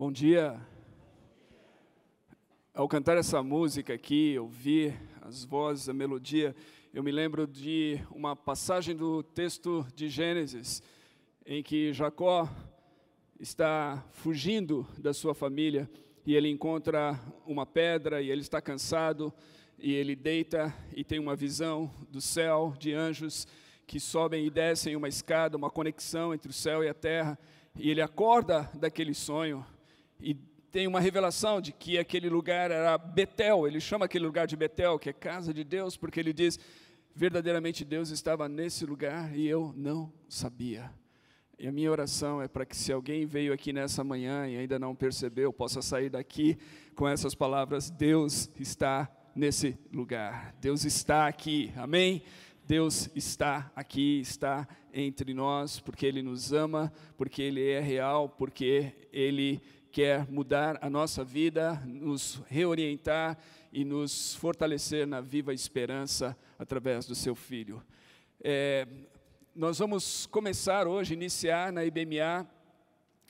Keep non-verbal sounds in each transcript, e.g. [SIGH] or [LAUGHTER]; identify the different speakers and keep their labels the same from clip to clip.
Speaker 1: Bom dia. Ao cantar essa música aqui, ouvir as vozes, a melodia, eu me lembro de uma passagem do texto de Gênesis, em que Jacó está fugindo da sua família e ele encontra uma pedra e ele está cansado e ele deita e tem uma visão do céu de anjos que sobem e descem uma escada, uma conexão entre o céu e a terra, e ele acorda daquele sonho e tem uma revelação de que aquele lugar era Betel, ele chama aquele lugar de Betel, que é casa de Deus, porque ele diz: verdadeiramente Deus estava nesse lugar e eu não sabia. E a minha oração é para que, se alguém veio aqui nessa manhã e ainda não percebeu, possa sair daqui com essas palavras: Deus está nesse lugar, Deus está aqui, amém? Deus está aqui, está entre nós, porque Ele nos ama, porque Ele é real, porque Ele quer mudar a nossa vida, nos reorientar e nos fortalecer na viva esperança através do seu Filho. É, nós vamos começar hoje, iniciar na IBMA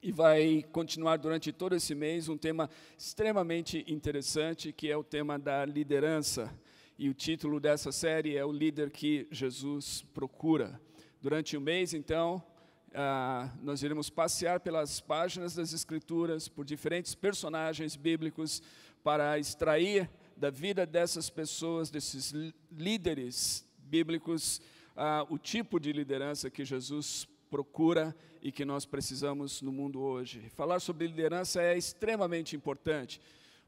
Speaker 1: e vai continuar durante todo esse mês um tema extremamente interessante, que é o tema da liderança. E o título dessa série é O Líder que Jesus Procura. Durante o mês, então, ah, nós iremos passear pelas páginas das Escrituras, por diferentes personagens bíblicos, para extrair da vida dessas pessoas, desses líderes bíblicos, ah, o tipo de liderança que Jesus procura e que nós precisamos no mundo hoje. Falar sobre liderança é extremamente importante,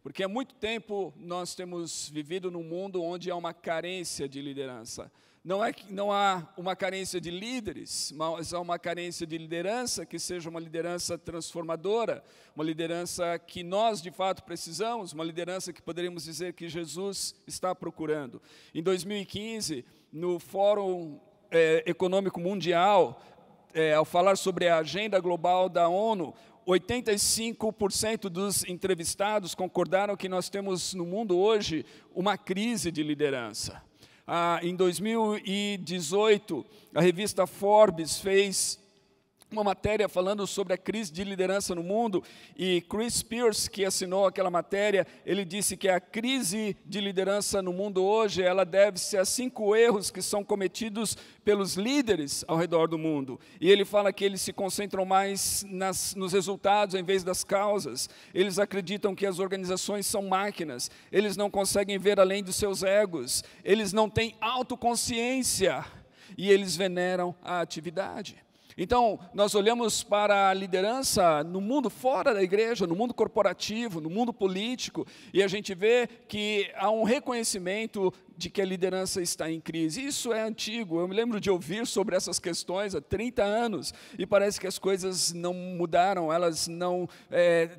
Speaker 1: porque há muito tempo nós temos vivido num mundo onde há uma carência de liderança. Não, é não há uma carência de líderes, mas há uma carência de liderança que seja uma liderança transformadora, uma liderança que nós de fato precisamos, uma liderança que poderíamos dizer que Jesus está procurando. Em 2015, no Fórum é, Econômico Mundial, é, ao falar sobre a agenda global da ONU, 85% dos entrevistados concordaram que nós temos no mundo hoje uma crise de liderança. Ah, em 2018, a revista Forbes fez uma matéria falando sobre a crise de liderança no mundo e Chris Pierce, que assinou aquela matéria, ele disse que a crise de liderança no mundo hoje, ela deve-se a cinco erros que são cometidos pelos líderes ao redor do mundo. E ele fala que eles se concentram mais nas, nos resultados em vez das causas. Eles acreditam que as organizações são máquinas. Eles não conseguem ver além dos seus egos. Eles não têm autoconsciência e eles veneram a atividade. Então, nós olhamos para a liderança no mundo fora da igreja, no mundo corporativo, no mundo político, e a gente vê que há um reconhecimento de que a liderança está em crise. Isso é antigo, eu me lembro de ouvir sobre essas questões há 30 anos, e parece que as coisas não mudaram, elas não. É,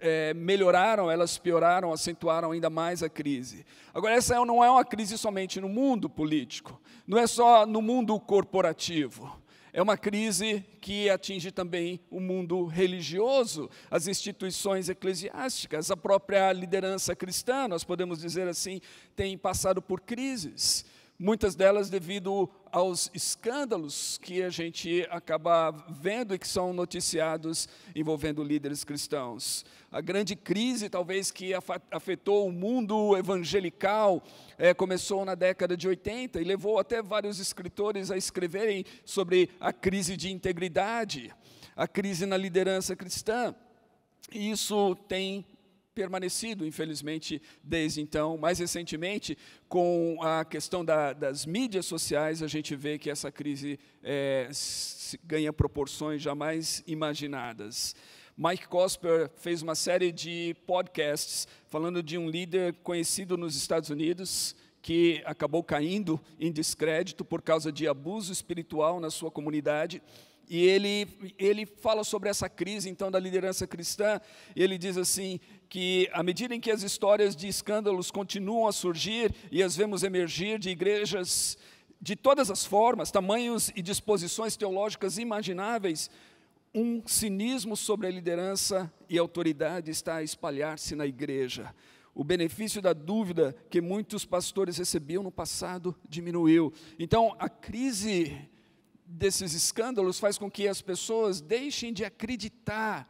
Speaker 1: é, melhoraram, elas pioraram, acentuaram ainda mais a crise. Agora, essa não é uma crise somente no mundo político, não é só no mundo corporativo. É uma crise que atinge também o mundo religioso, as instituições eclesiásticas, a própria liderança cristã, nós podemos dizer assim, tem passado por crises muitas delas devido aos escândalos que a gente acaba vendo e que são noticiados envolvendo líderes cristãos. A grande crise, talvez, que afetou o mundo evangelical, é, começou na década de 80 e levou até vários escritores a escreverem sobre a crise de integridade, a crise na liderança cristã. E isso tem permanecido, infelizmente, desde então. Mais recentemente, com a questão da, das mídias sociais, a gente vê que essa crise é, ganha proporções jamais imaginadas. Mike Cosper fez uma série de podcasts falando de um líder conhecido nos Estados Unidos que acabou caindo em descrédito por causa de abuso espiritual na sua comunidade. E ele, ele fala sobre essa crise, então, da liderança cristã, ele diz assim, que à medida em que as histórias de escândalos continuam a surgir, e as vemos emergir de igrejas de todas as formas, tamanhos e disposições teológicas imagináveis, um cinismo sobre a liderança e autoridade está a espalhar-se na igreja. O benefício da dúvida que muitos pastores recebiam no passado diminuiu. Então, a crise desses escândalos faz com que as pessoas deixem de acreditar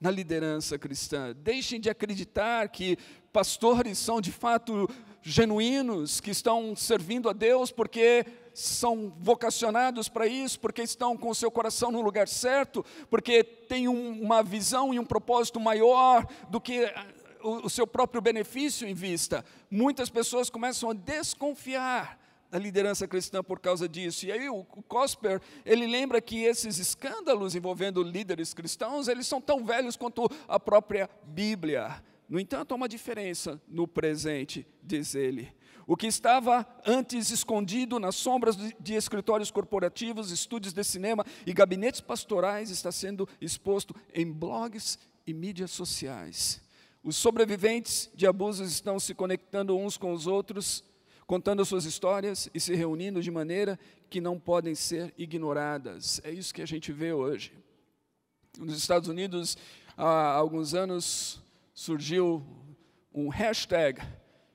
Speaker 1: na liderança cristã. Deixem de acreditar que pastores são de fato genuínos, que estão servindo a Deus porque são vocacionados para isso, porque estão com o seu coração no lugar certo, porque têm um, uma visão e um propósito maior do que ah, o seu próprio benefício em vista. Muitas pessoas começam a desconfiar da liderança cristã por causa disso. E aí o, Cosper, ele lembra que esses escândalos envolvendo líderes cristãos, eles são tão velhos quanto a própria Bíblia. No entanto, há uma diferença no presente, diz ele. O que estava antes escondido nas sombras de escritórios corporativos, estúdios de cinema e gabinetes pastorais está sendo exposto em blogs e mídias sociais. Os sobreviventes de abusos estão se conectando uns com os outros, contando suas histórias e se reunindo de maneira que não podem ser ignoradas. É isso que a gente vê hoje. Nos Estados Unidos, há alguns anos, surgiu um hashtag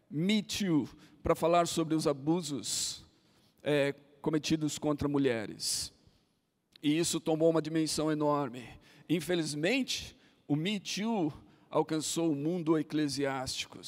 Speaker 1: MeToo para falar sobre os abusos é, cometidos contra mulheres. E isso tomou uma dimensão enorme. Infelizmente, o Me Too alcançou o mundo eclesiástico,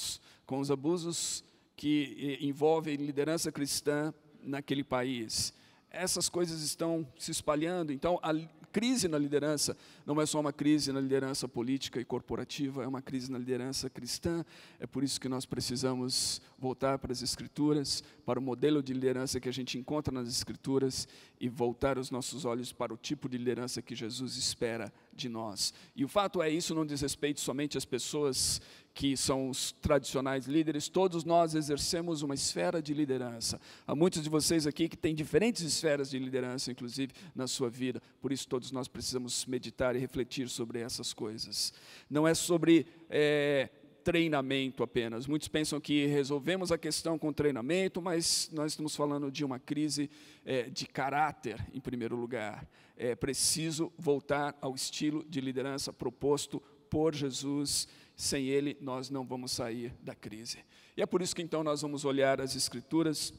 Speaker 1: com os abusos que envolvem liderança cristã naquele país. Essas coisas estão se espalhando, então a crise na liderança não é só uma crise na liderança política e corporativa, é uma crise na liderança cristã. É por isso que nós precisamos voltar para as Escrituras, para o modelo de liderança que a gente encontra nas Escrituras e voltar os nossos olhos para o tipo de liderança que Jesus espera de nós. E o fato é, isso não diz respeito somente às pessoas que são os tradicionais líderes, todos nós exercemos uma esfera de liderança. Há muitos de vocês aqui que têm diferentes esferas de liderança, inclusive na sua vida, por isso todos nós precisamos meditar e refletir sobre essas coisas. Não é sobre é, treinamento apenas. Muitos pensam que resolvemos a questão com treinamento, mas nós estamos falando de uma crise é, de caráter, em primeiro lugar. É preciso voltar ao estilo de liderança proposto por Jesus sem Ele, nós não vamos sair da crise. E é por isso que então nós vamos olhar as Escrituras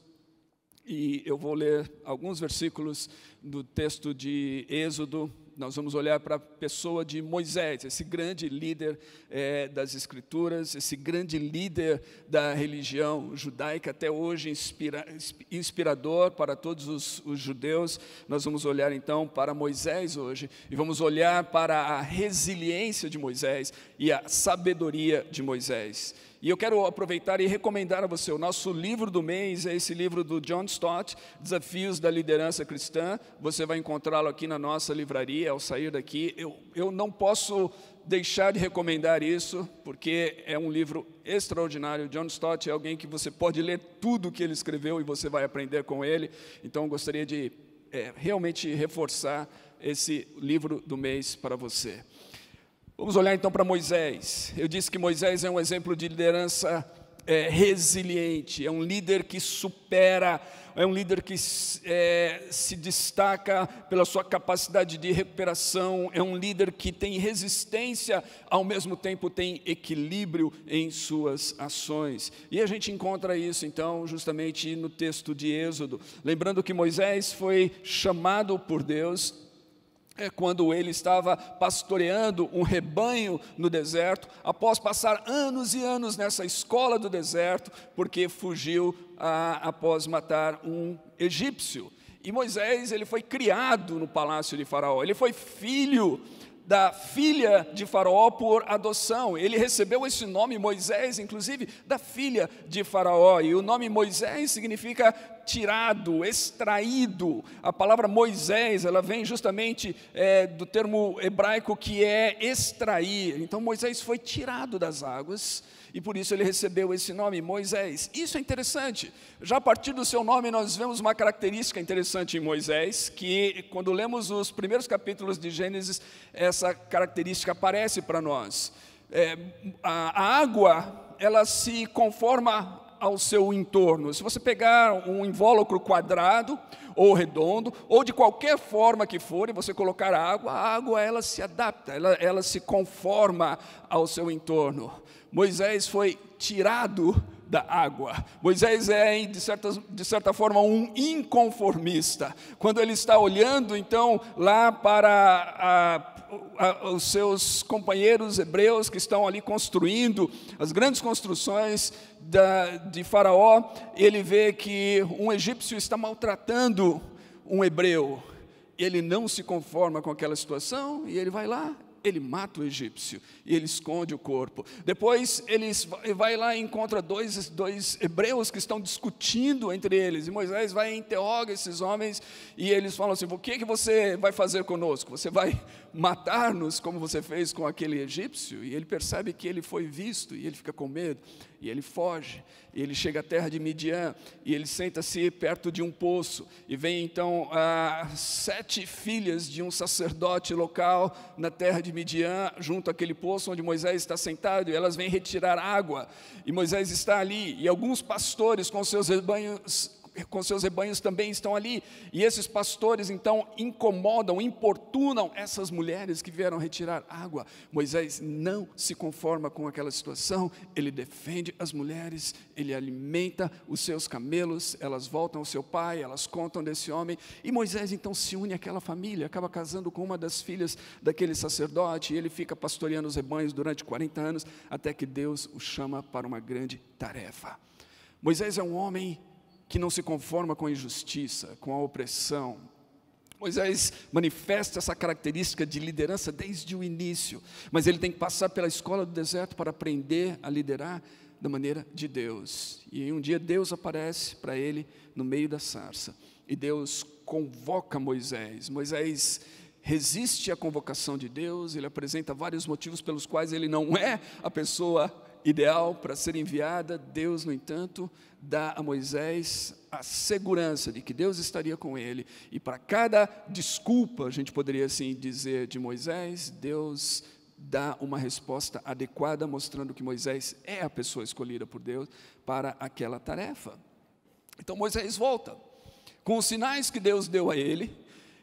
Speaker 1: e eu vou ler alguns versículos do texto de Êxodo, nós vamos olhar para a pessoa de Moisés, esse grande líder é, das Escrituras, esse grande líder da religião judaica, até hoje inspira, inspirador para todos os, os judeus. Nós vamos olhar então para Moisés hoje e vamos olhar para a resiliência de Moisés e a sabedoria de Moisés. E eu quero aproveitar e recomendar a você, o nosso livro do mês é esse livro do John Stott, Desafios da Liderança Cristã. Você vai encontrá-lo aqui na nossa livraria ao sair daqui. Eu, eu não posso deixar de recomendar isso, porque é um livro extraordinário. John Stott é alguém que você pode ler tudo que ele escreveu e você vai aprender com ele. Então, gostaria de é, realmente reforçar esse livro do mês para você. Vamos olhar então para Moisés. Eu disse que Moisés é um exemplo de liderança é, resiliente, é um líder que supera, é um líder que é, se destaca pela sua capacidade de recuperação, é um líder que tem resistência, ao mesmo tempo tem equilíbrio em suas ações. E a gente encontra isso então justamente no texto de Êxodo. Lembrando que Moisés foi chamado por Deus é quando ele estava pastoreando um rebanho no deserto, após passar anos e anos nessa escola do deserto, porque fugiu a, após matar um egípcio. E Moisés, ele foi criado no palácio de Faraó, ele foi filho da filha de Faraó por adoção. Ele recebeu esse nome Moisés, inclusive, da filha de Faraó. E o nome Moisés significa tirado, extraído. A palavra Moisés, ela vem justamente é, do termo hebraico que é extrair. Então Moisés foi tirado das águas e por isso ele recebeu esse nome, Moisés. Isso é interessante. Já a partir do seu nome, nós vemos uma característica interessante em Moisés, que quando lemos os primeiros capítulos de Gênesis, essa característica aparece para nós. É, a, a água, ela se conforma ao seu entorno. Se você pegar um invólucro quadrado ou redondo, ou de qualquer forma que for, e você colocar água, a água ela se adapta, ela, ela se conforma ao seu entorno. Moisés foi tirado da água. Moisés é, de certa, de certa forma, um inconformista. Quando ele está olhando, então, lá para a, a, os seus companheiros hebreus que estão ali construindo as grandes construções da, de Faraó, ele vê que um egípcio está maltratando um hebreu. Ele não se conforma com aquela situação e ele vai lá ele mata o egípcio e ele esconde o corpo. Depois ele vai lá e encontra dois, dois hebreus que estão discutindo entre eles. E Moisés vai e interroga esses homens e eles falam assim: O que, que você vai fazer conosco? Você vai matar-nos como você fez com aquele egípcio? E ele percebe que ele foi visto e ele fica com medo e ele foge. E ele chega à terra de Midian e ele senta-se perto de um poço. E vem então as sete filhas de um sacerdote local na terra de Midian, junto àquele poço onde Moisés está sentado, e elas vêm retirar água. E Moisés está ali, e alguns pastores com seus rebanhos com seus rebanhos também estão ali. E esses pastores então incomodam, importunam essas mulheres que vieram retirar água. Moisés não se conforma com aquela situação, ele defende as mulheres, ele alimenta os seus camelos, elas voltam ao seu pai, elas contam desse homem. E Moisés então se une àquela família, acaba casando com uma das filhas daquele sacerdote, e ele fica pastoreando os rebanhos durante 40 anos, até que Deus o chama para uma grande tarefa. Moisés é um homem que não se conforma com a injustiça, com a opressão. Moisés manifesta essa característica de liderança desde o início, mas ele tem que passar pela escola do deserto para aprender a liderar da maneira de Deus. E um dia Deus aparece para ele no meio da sarça, e Deus convoca Moisés. Moisés resiste à convocação de Deus, ele apresenta vários motivos pelos quais ele não é a pessoa ideal para ser enviada, Deus, no entanto, dá a Moisés a segurança de que Deus estaria com ele. E para cada desculpa, a gente poderia assim dizer de Moisés, Deus dá uma resposta adequada, mostrando que Moisés é a pessoa escolhida por Deus para aquela tarefa. Então Moisés volta com os sinais que Deus deu a ele,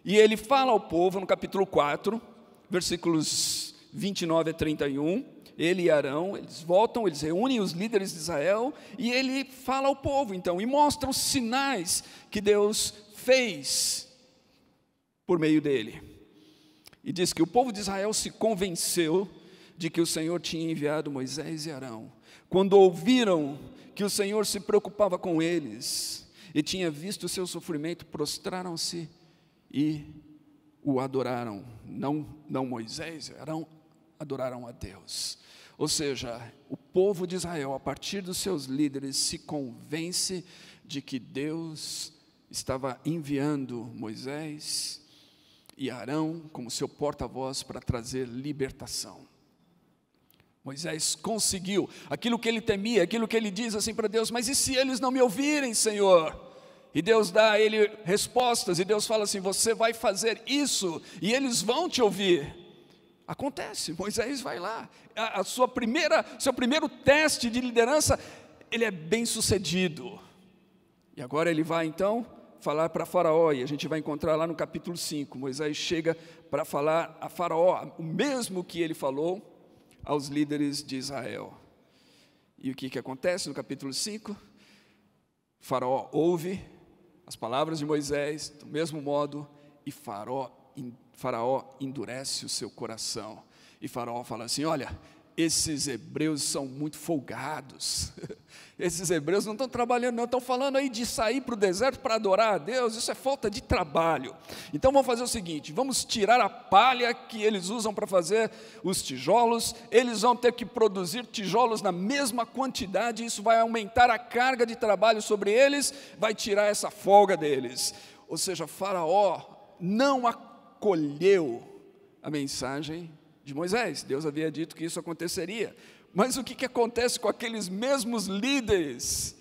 Speaker 1: e ele fala ao povo no capítulo 4, versículos 29 a 31, ele e Arão, eles voltam, eles reúnem os líderes de Israel e ele fala ao povo então e mostra os sinais que Deus fez por meio dele. E diz que o povo de Israel se convenceu de que o Senhor tinha enviado Moisés e Arão. Quando ouviram que o Senhor se preocupava com eles e tinha visto o seu sofrimento, prostraram-se e o adoraram. Não, não Moisés, Arão, adoraram a Deus. Ou seja, o povo de Israel, a partir dos seus líderes, se convence de que Deus estava enviando Moisés e Arão como seu porta-voz para trazer libertação. Moisés conseguiu aquilo que ele temia, aquilo que ele diz assim para Deus: Mas e se eles não me ouvirem, Senhor? E Deus dá a ele respostas, e Deus fala assim: Você vai fazer isso, e eles vão te ouvir. Acontece, Moisés vai lá. A, a, sua primeira, seu primeiro teste de liderança, ele é bem sucedido. E agora ele vai então falar para Faraó, e a gente vai encontrar lá no capítulo 5. Moisés chega para falar a Faraó o mesmo que ele falou aos líderes de Israel. E o que, que acontece no capítulo 5? Faraó ouve as palavras de Moisés, do mesmo modo, e Faraó Faraó endurece o seu coração. E Faraó fala assim: Olha, esses hebreus são muito folgados. [LAUGHS] Esses hebreus não estão trabalhando, não, estão falando aí de sair para o deserto para adorar a Deus, isso é falta de trabalho. Então vamos fazer o seguinte: vamos tirar a palha que eles usam para fazer os tijolos, eles vão ter que produzir tijolos na mesma quantidade, isso vai aumentar a carga de trabalho sobre eles, vai tirar essa folga deles. Ou seja, Faraó não acolheu a mensagem de Moisés. Deus havia dito que isso aconteceria. Mas o que, que acontece com aqueles mesmos líderes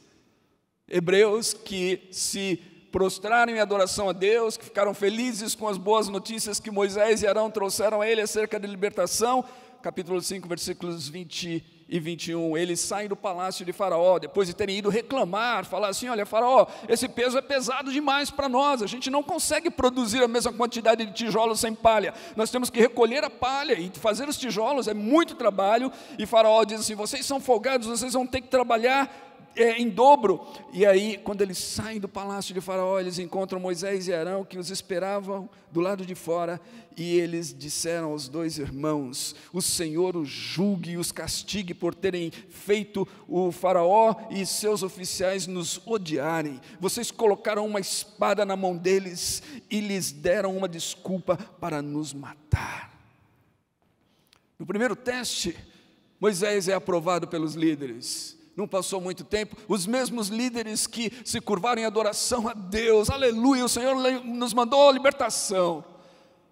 Speaker 1: hebreus que se prostraram em adoração a Deus, que ficaram felizes com as boas notícias que Moisés e Arão trouxeram a ele acerca da libertação? Capítulo 5, versículos 20 e 21, eles saem do palácio de Faraó, depois de terem ido reclamar, falar assim: olha, Faraó, esse peso é pesado demais para nós, a gente não consegue produzir a mesma quantidade de tijolos sem palha, nós temos que recolher a palha e fazer os tijolos, é muito trabalho. E Faraó diz assim: vocês são folgados, vocês vão ter que trabalhar é, em dobro. E aí, quando eles saem do palácio de Faraó, eles encontram Moisés e Arão que os esperavam do lado de fora, e eles disseram aos dois irmãos: O Senhor os julgue e os castigue por terem feito o Faraó e seus oficiais nos odiarem. Vocês colocaram uma espada na mão deles e lhes deram uma desculpa para nos matar. No primeiro teste, Moisés é aprovado pelos líderes não passou muito tempo, os mesmos líderes que se curvaram em adoração a Deus, aleluia, o Senhor nos mandou a libertação,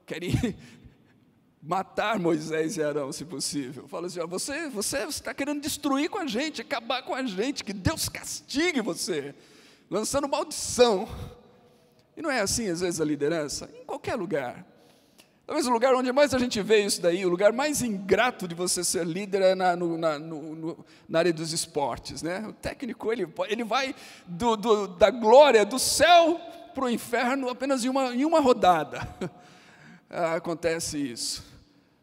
Speaker 1: querem [LAUGHS] matar Moisés e Arão, se possível. Fala assim: ó, você, você está querendo destruir com a gente, acabar com a gente, que Deus castigue você, lançando maldição. E não é assim, às vezes, a liderança? Em qualquer lugar. Talvez o lugar onde mais a gente vê isso daí, o lugar mais ingrato de você ser líder é na, no, na, no, na área dos esportes. Né? O técnico ele, ele vai do, do, da glória do céu para o inferno apenas em uma, em uma rodada. [LAUGHS] Acontece isso.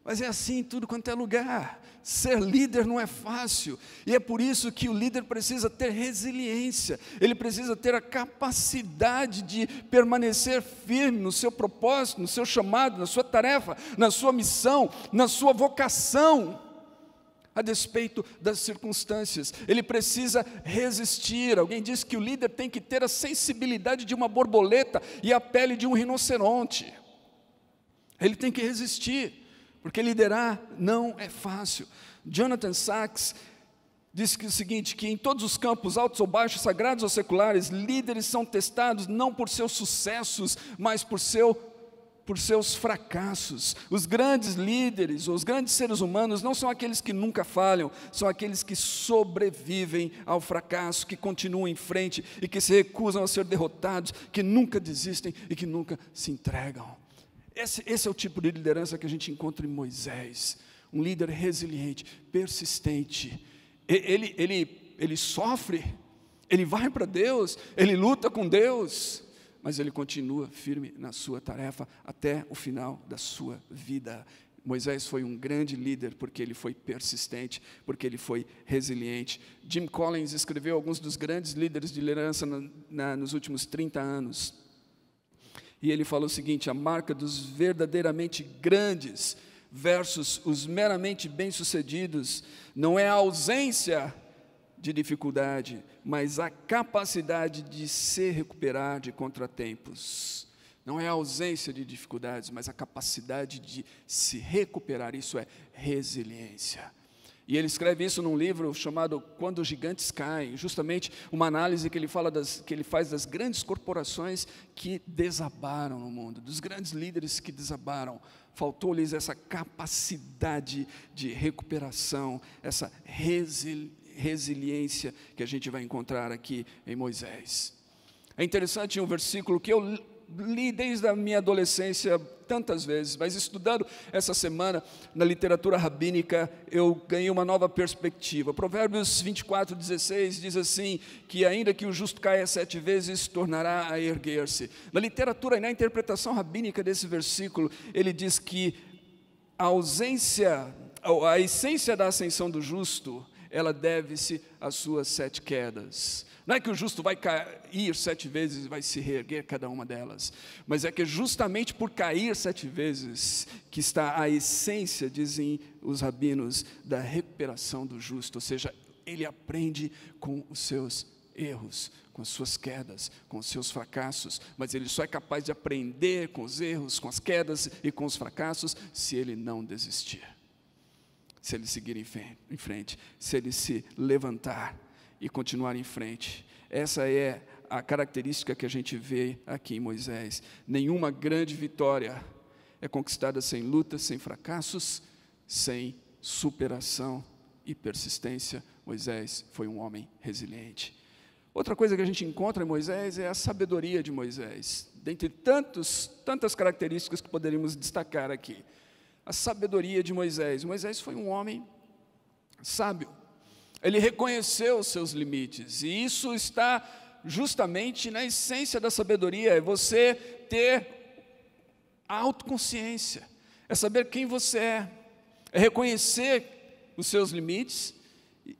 Speaker 1: Mas é assim em tudo quanto é lugar. Ser líder não é fácil, e é por isso que o líder precisa ter resiliência, ele precisa ter a capacidade de permanecer firme no seu propósito, no seu chamado, na sua tarefa, na sua missão, na sua vocação, a despeito das circunstâncias, ele precisa resistir. Alguém disse que o líder tem que ter a sensibilidade de uma borboleta e a pele de um rinoceronte, ele tem que resistir porque liderar não é fácil. Jonathan Sachs disse que o seguinte, que em todos os campos, altos ou baixos, sagrados ou seculares, líderes são testados não por seus sucessos, mas por seu por seus fracassos. Os grandes líderes, os grandes seres humanos não são aqueles que nunca falham, são aqueles que sobrevivem ao fracasso, que continuam em frente e que se recusam a ser derrotados, que nunca desistem e que nunca se entregam. Esse, esse é o tipo de liderança que a gente encontra em Moisés. Um líder resiliente, persistente. Ele, ele, ele sofre, ele vai para Deus, ele luta com Deus, mas ele continua firme na sua tarefa até o final da sua vida. Moisés foi um grande líder porque ele foi persistente, porque ele foi resiliente. Jim Collins escreveu alguns dos grandes líderes de liderança na, na, nos últimos 30 anos. E ele fala o seguinte: a marca dos verdadeiramente grandes versus os meramente bem-sucedidos não é a ausência de dificuldade, mas a capacidade de se recuperar de contratempos. Não é a ausência de dificuldades, mas a capacidade de se recuperar. Isso é resiliência. E ele escreve isso num livro chamado Quando os Gigantes Caem, justamente uma análise que ele, fala das, que ele faz das grandes corporações que desabaram no mundo, dos grandes líderes que desabaram. Faltou-lhes essa capacidade de recuperação, essa resili resiliência que a gente vai encontrar aqui em Moisés. É interessante um versículo que eu li desde a minha adolescência tantas vezes, mas estudando essa semana na literatura rabínica, eu ganhei uma nova perspectiva. Provérbios 24, 16 diz assim: que ainda que o justo caia sete vezes, tornará a erguer-se. Na literatura e na interpretação rabínica desse versículo, ele diz que a ausência, a essência da ascensão do justo, ela deve-se às suas sete quedas. Não é que o justo vai cair sete vezes e vai se reerguer cada uma delas, mas é que justamente por cair sete vezes que está a essência, dizem os rabinos, da recuperação do justo, ou seja, ele aprende com os seus erros, com as suas quedas, com os seus fracassos, mas ele só é capaz de aprender com os erros, com as quedas e com os fracassos se ele não desistir, se ele seguir em frente, se ele se levantar e continuar em frente. Essa é a característica que a gente vê aqui em Moisés. Nenhuma grande vitória é conquistada sem lutas, sem fracassos, sem superação e persistência. Moisés foi um homem resiliente. Outra coisa que a gente encontra em Moisés é a sabedoria de Moisés. Dentre tantos, tantas características que poderíamos destacar aqui. A sabedoria de Moisés. Moisés foi um homem sábio. Ele reconheceu os seus limites, e isso está justamente na essência da sabedoria, é você ter autoconsciência, é saber quem você é, é reconhecer os seus limites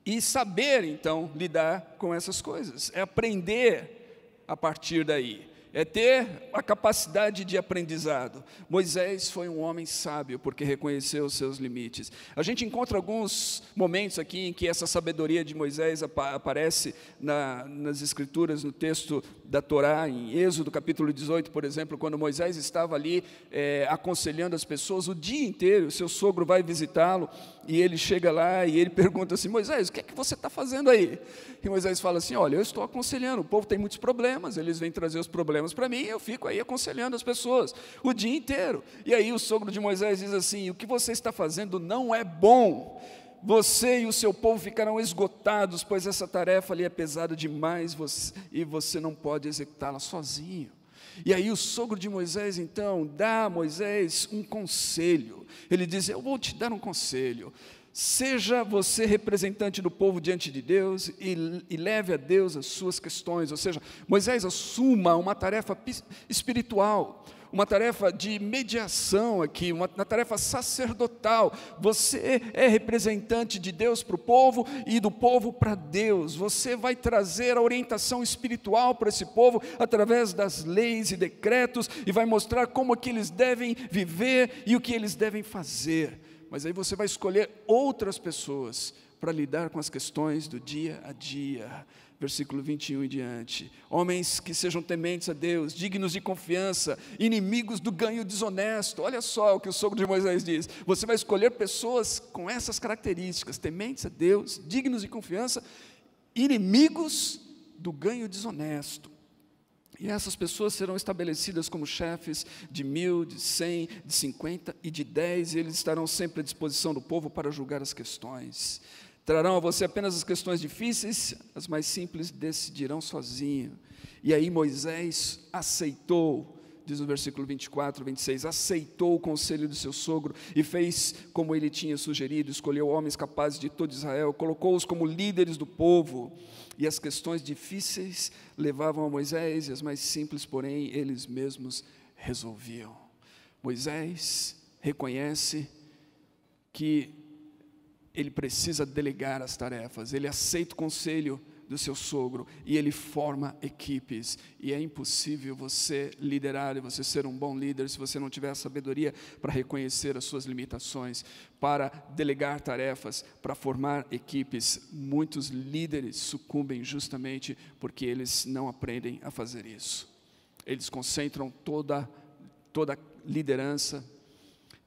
Speaker 1: e saber então lidar com essas coisas, é aprender a partir daí é ter a capacidade de aprendizado. Moisés foi um homem sábio porque reconheceu os seus limites. A gente encontra alguns momentos aqui em que essa sabedoria de Moisés aparece na, nas Escrituras, no texto da Torá, em Êxodo capítulo 18, por exemplo, quando Moisés estava ali é, aconselhando as pessoas o dia inteiro, seu sogro vai visitá-lo e ele chega lá e ele pergunta assim: Moisés, o que é que você está fazendo aí? E Moisés fala assim: Olha, eu estou aconselhando, o povo tem muitos problemas, eles vêm trazer os problemas para mim, eu fico aí aconselhando as pessoas o dia inteiro. E aí o sogro de Moisés diz assim: O que você está fazendo não é bom. Você e o seu povo ficarão esgotados, pois essa tarefa ali é pesada demais e você não pode executá-la sozinho. E aí o sogro de Moisés então dá a Moisés um conselho. Ele diz: Eu vou te dar um conselho. Seja você representante do povo diante de Deus e, e, leve a Deus as suas questões. Ou seja, Moisés assuma uma tarefa espiritual, uma tarefa de mediação aqui, uma, uma tarefa sacerdotal. Você é representante de Deus para o povo e do povo para Deus. Você vai trazer a orientação espiritual para esse povo através das leis e decretos e vai mostrar como é que eles devem viver e o que eles devem fazer mas aí você vai escolher outras pessoas para lidar com as questões do dia a dia. Versículo 21 em diante. Homens que sejam tementes a Deus, dignos de confiança, inimigos do ganho desonesto. Olha só o que o sogro de Moisés diz. Você vai escolher pessoas com essas características: tementes a Deus, dignos de confiança, inimigos do ganho desonesto. E essas pessoas serão estabelecidas como chefes de mil, de cem, de cinquenta e de dez, e eles estarão sempre à disposição do povo para julgar as questões. Trarão a você apenas as questões difíceis, as mais simples decidirão sozinho. E aí Moisés aceitou diz o versículo 24, 26, aceitou o conselho do seu sogro e fez como ele tinha sugerido, escolheu homens capazes de todo Israel, colocou-os como líderes do povo, e as questões difíceis levavam a Moisés, e as mais simples, porém, eles mesmos resolviam. Moisés reconhece que ele precisa delegar as tarefas, ele aceita o conselho do seu sogro e ele forma equipes. E é impossível você liderar e você ser um bom líder se você não tiver a sabedoria para reconhecer as suas limitações, para delegar tarefas, para formar equipes. Muitos líderes sucumbem justamente porque eles não aprendem a fazer isso. Eles concentram toda toda a liderança,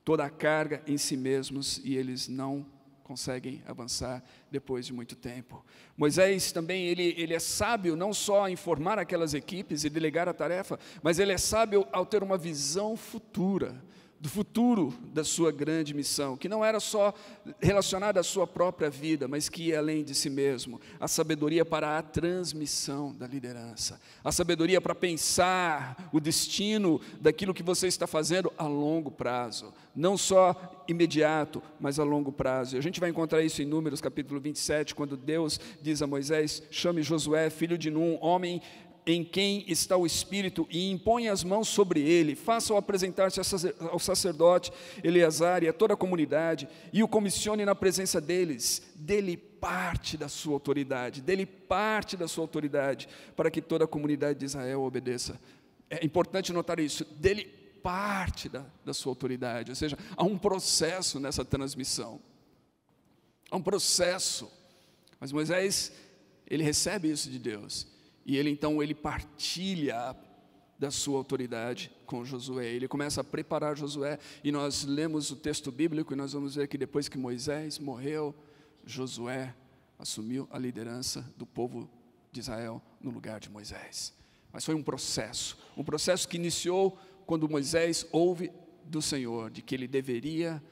Speaker 1: toda a carga em si mesmos e eles não conseguem avançar depois de muito tempo. Moisés também, ele, ele é sábio não só em formar aquelas equipes e delegar a tarefa, mas ele é sábio ao ter uma visão futura do futuro da sua grande missão, que não era só relacionada à sua própria vida, mas que ia além de si mesmo. A sabedoria para a transmissão da liderança, a sabedoria para pensar o destino daquilo que você está fazendo a longo prazo, não só imediato, mas a longo prazo. A gente vai encontrar isso em Números capítulo 27, quando Deus diz a Moisés: chame Josué, filho de Num, homem em quem está o Espírito e impõe as mãos sobre ele, faça-o apresentar-se ao sacerdote Eleazar e a toda a comunidade, e o comissione na presença deles, dele parte da sua autoridade, dele parte da sua autoridade, para que toda a comunidade de Israel obedeça. É importante notar isso, dele parte da, da sua autoridade, ou seja, há um processo nessa transmissão, há um processo, mas Moisés, ele recebe isso de Deus, e ele então ele partilha da sua autoridade com Josué. Ele começa a preparar Josué e nós lemos o texto bíblico e nós vamos ver que depois que Moisés morreu, Josué assumiu a liderança do povo de Israel no lugar de Moisés. Mas foi um processo, um processo que iniciou quando Moisés ouve do Senhor de que ele deveria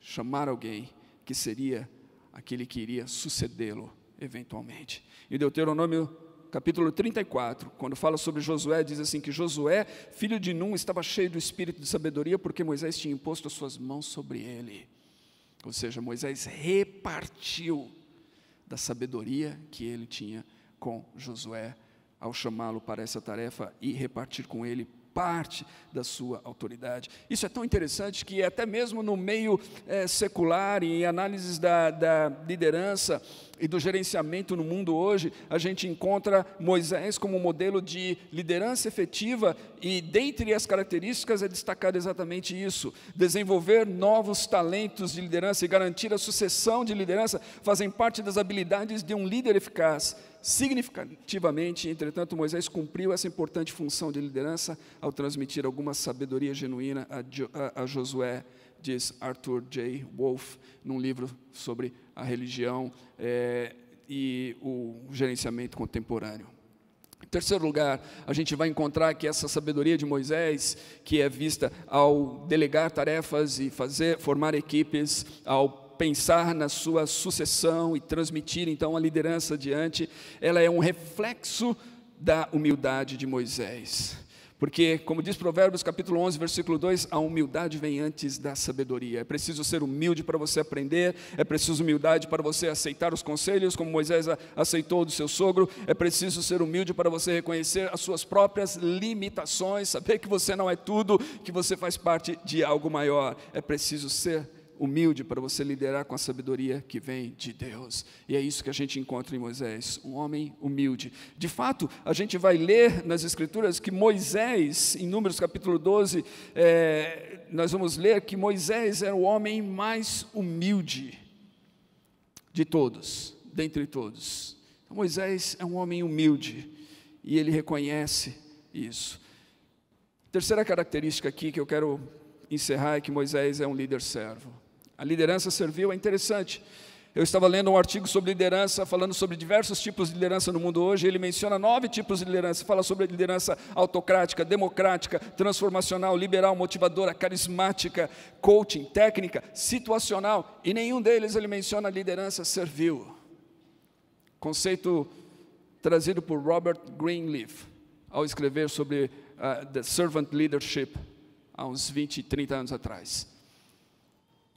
Speaker 1: chamar alguém que seria aquele que iria sucedê-lo eventualmente. Em Deuteronômio capítulo 34, quando fala sobre Josué, diz assim: que Josué, filho de Num, estava cheio do espírito de sabedoria, porque Moisés tinha imposto as suas mãos sobre ele. Ou seja, Moisés repartiu da sabedoria que ele tinha com Josué ao chamá-lo para essa tarefa e repartir com ele parte da sua autoridade. Isso é tão interessante que até mesmo no meio é, secular em análises da, da liderança e do gerenciamento no mundo hoje, a gente encontra Moisés como modelo de liderança efetiva e dentre as características é destacado exatamente isso: desenvolver novos talentos de liderança e garantir a sucessão de liderança fazem parte das habilidades de um líder eficaz. Significativamente, entretanto, Moisés cumpriu essa importante função de liderança ao transmitir alguma sabedoria genuína a, a, a Josué, diz Arthur J. Wolff, num livro sobre a religião é, e o gerenciamento contemporâneo. Em terceiro lugar, a gente vai encontrar que essa sabedoria de Moisés, que é vista ao delegar tarefas e fazer, formar equipes, ao pensar na sua sucessão e transmitir então a liderança adiante, ela é um reflexo da humildade de Moisés. Porque, como diz Provérbios capítulo 11, versículo 2, a humildade vem antes da sabedoria. É preciso ser humilde para você aprender, é preciso humildade para você aceitar os conselhos, como Moisés aceitou do seu sogro, é preciso ser humilde para você reconhecer as suas próprias limitações, saber que você não é tudo, que você faz parte de algo maior. É preciso ser humilde para você liderar com a sabedoria que vem de Deus. E é isso que a gente encontra em Moisés, um homem humilde. De fato, a gente vai ler nas Escrituras que Moisés, em Números capítulo 12, é, nós vamos ler que Moisés era o homem mais humilde de todos, dentre todos. Então, Moisés é um homem humilde e ele reconhece isso. Terceira característica aqui que eu quero encerrar é que Moisés é um líder servo. A liderança servil é interessante. Eu estava lendo um artigo sobre liderança, falando sobre diversos tipos de liderança no mundo hoje. Ele menciona nove tipos de liderança. Fala sobre liderança autocrática, democrática, transformacional, liberal, motivadora, carismática, coaching, técnica, situacional. E nenhum deles ele menciona liderança servil. Conceito trazido por Robert Greenleaf ao escrever sobre uh, the servant leadership há uns 20, 30 anos atrás.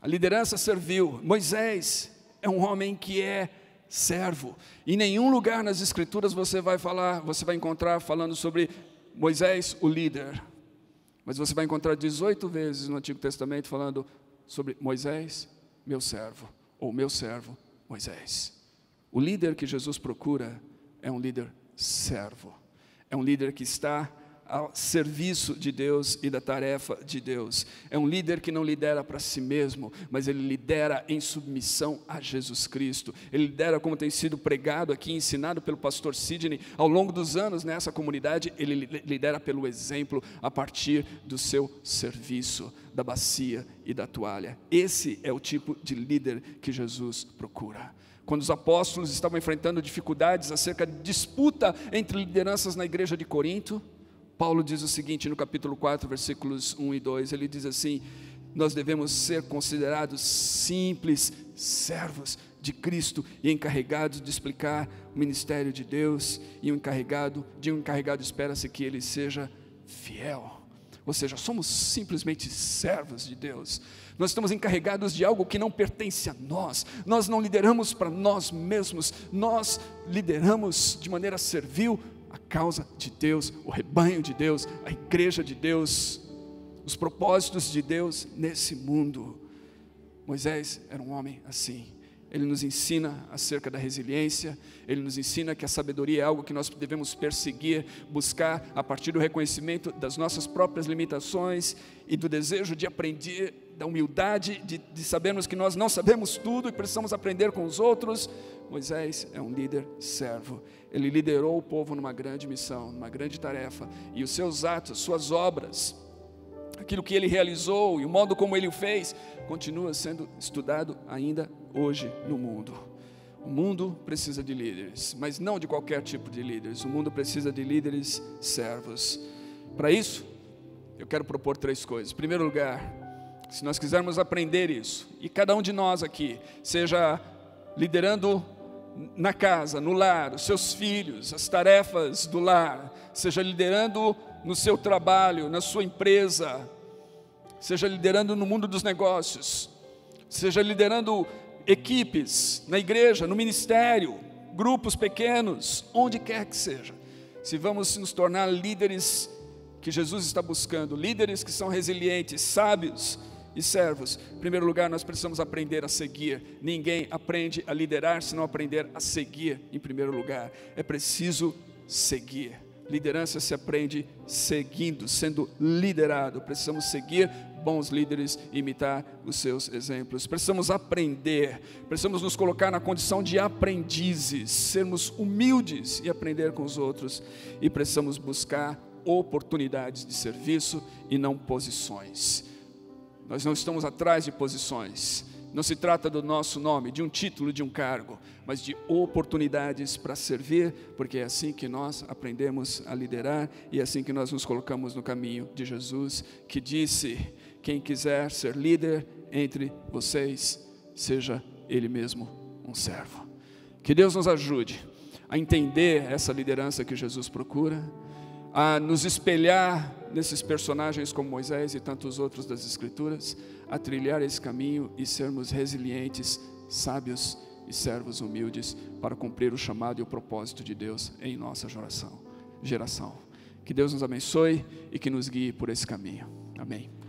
Speaker 1: A liderança serviu. Moisés é um homem que é servo. Em nenhum lugar nas escrituras você vai falar, você vai encontrar falando sobre Moisés, o líder. Mas você vai encontrar 18 vezes no Antigo Testamento falando sobre Moisés, meu servo, ou meu servo, Moisés. O líder que Jesus procura é um líder servo. É um líder que está ao serviço de Deus e da tarefa de Deus. É um líder que não lidera para si mesmo, mas ele lidera em submissão a Jesus Cristo. Ele lidera como tem sido pregado aqui, ensinado pelo pastor Sidney ao longo dos anos nessa comunidade, ele lidera pelo exemplo a partir do seu serviço, da bacia e da toalha. Esse é o tipo de líder que Jesus procura quando os apóstolos estavam enfrentando dificuldades acerca de disputa entre lideranças na igreja de Corinto, Paulo diz o seguinte no capítulo 4, versículos 1 e 2: ele diz assim: Nós devemos ser considerados simples servos de Cristo e encarregados de explicar o ministério de Deus, e o encarregado, de um encarregado espera-se que ele seja fiel. Ou seja, somos simplesmente servos de Deus. Nós estamos encarregados de algo que não pertence a nós. Nós não lideramos para nós mesmos. Nós lideramos de maneira servil a causa de Deus, o rebanho de Deus, a igreja de Deus, os propósitos de Deus nesse mundo. Moisés era um homem assim. Ele nos ensina acerca da resiliência, ele nos ensina que a sabedoria é algo que nós devemos perseguir, buscar a partir do reconhecimento das nossas próprias limitações e do desejo de aprender, da humildade de, de sabermos que nós não sabemos tudo e precisamos aprender com os outros. Moisés é um líder servo, ele liderou o povo numa grande missão, numa grande tarefa, e os seus atos, suas obras, aquilo que ele realizou e o modo como ele o fez, continua sendo estudado ainda hoje no mundo. O mundo precisa de líderes, mas não de qualquer tipo de líderes. O mundo precisa de líderes servos. Para isso, eu quero propor três coisas. Em primeiro lugar, se nós quisermos aprender isso, e cada um de nós aqui, seja liderando na casa, no lar, os seus filhos, as tarefas do lar, seja liderando no seu trabalho, na sua empresa, seja liderando no mundo dos negócios, seja liderando equipes, na igreja, no ministério, grupos pequenos, onde quer que seja. Se vamos nos tornar líderes que Jesus está buscando, líderes que são resilientes, sábios e servos, em primeiro lugar, nós precisamos aprender a seguir. Ninguém aprende a liderar se não aprender a seguir, em primeiro lugar. É preciso seguir. Liderança se aprende seguindo, sendo liderado. Precisamos seguir bons líderes e imitar os seus exemplos. Precisamos aprender, precisamos nos colocar na condição de aprendizes, sermos humildes e aprender com os outros. E precisamos buscar oportunidades de serviço e não posições. Nós não estamos atrás de posições. Não se trata do nosso nome, de um título, de um cargo, mas de oportunidades para servir, porque é assim que nós aprendemos a liderar e é assim que nós nos colocamos no caminho de Jesus, que disse: quem quiser ser líder entre vocês, seja ele mesmo um servo. Que Deus nos ajude a entender essa liderança que Jesus procura, a nos espelhar nesses personagens como Moisés e tantos outros das Escrituras, a trilhar esse caminho e sermos resilientes, sábios e servos humildes para cumprir o chamado e o propósito de Deus em nossa geração. geração. Que Deus nos abençoe e que nos guie por esse caminho. Amém.